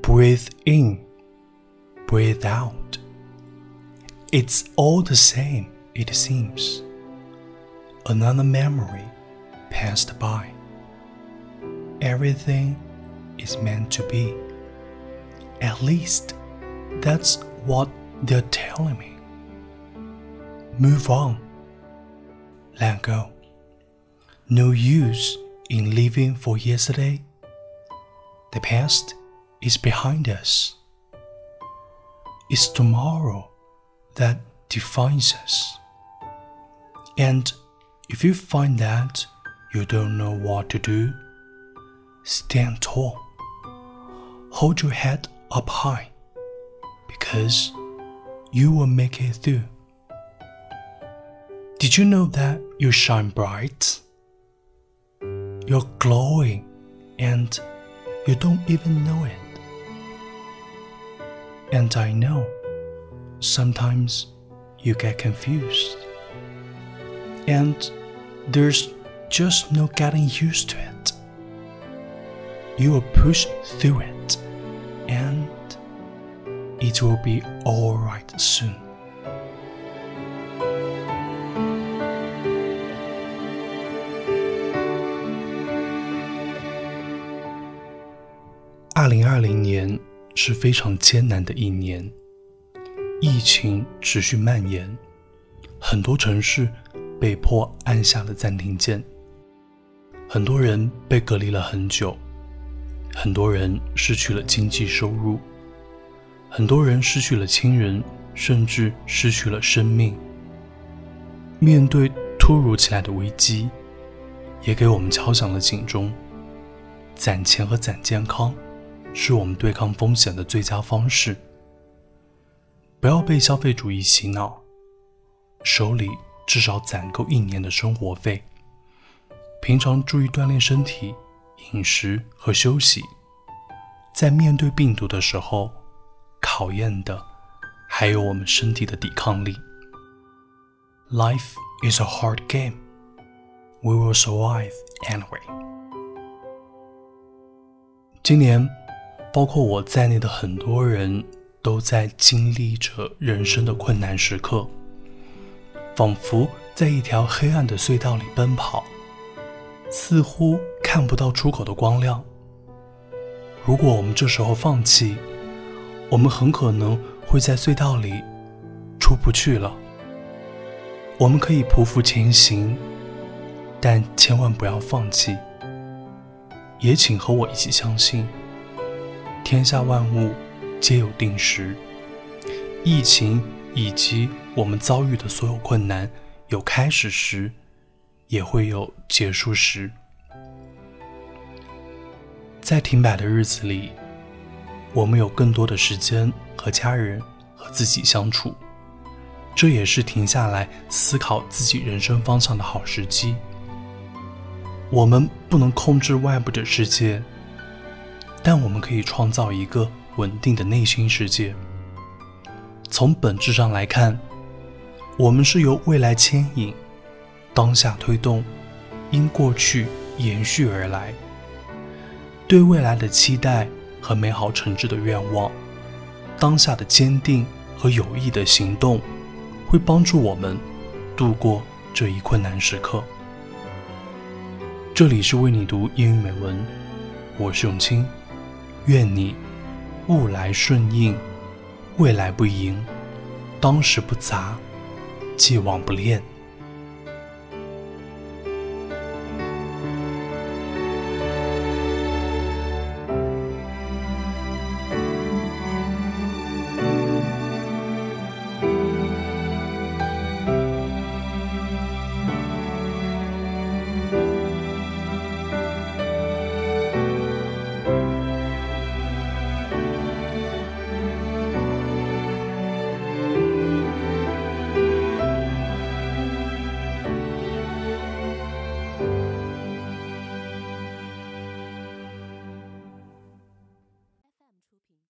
breathe in, breathe out. It's all the same, it seems. Another memory passed by. Everything is meant to be. At least, that's what they're telling me. Move on. Let go. No use in living for yesterday. The past is behind us. It's tomorrow that defines us. And if you find that you don't know what to do, stand tall. Hold your head up high because you will make it through. Did you know that you shine bright? You're glowing and you don't even know it. And I know sometimes you get confused. And there's just no getting used to it. You will push through it and it will be alright soon. 是非常艰难的一年，疫情持续蔓延，很多城市被迫按下了暂停键，很多人被隔离了很久，很多人失去了经济收入，很多人失去了亲人，甚至失去了生命。面对突如其来的危机，也给我们敲响了警钟：攒钱和攒健康。是我们对抗风险的最佳方式。不要被消费主义洗脑，手里至少攒够一年的生活费。平常注意锻炼身体、饮食和休息。在面对病毒的时候，考验的还有我们身体的抵抗力。Life is a hard game. We will survive anyway. 今年。包括我在内的很多人都在经历着人生的困难时刻，仿佛在一条黑暗的隧道里奔跑，似乎看不到出口的光亮。如果我们这时候放弃，我们很可能会在隧道里出不去了。我们可以匍匐前行，但千万不要放弃。也请和我一起相信。天下万物皆有定时，疫情以及我们遭遇的所有困难，有开始时，也会有结束时。在停摆的日子里，我们有更多的时间和家人和自己相处，这也是停下来思考自己人生方向的好时机。我们不能控制外部的世界。但我们可以创造一个稳定的内心世界。从本质上来看，我们是由未来牵引、当下推动，因过去延续而来。对未来的期待和美好诚挚的愿望，当下的坚定和有益的行动，会帮助我们度过这一困难时刻。这里是为你读英语美文，我是永清。愿你物来顺应，未来不迎，当时不杂，既往不恋。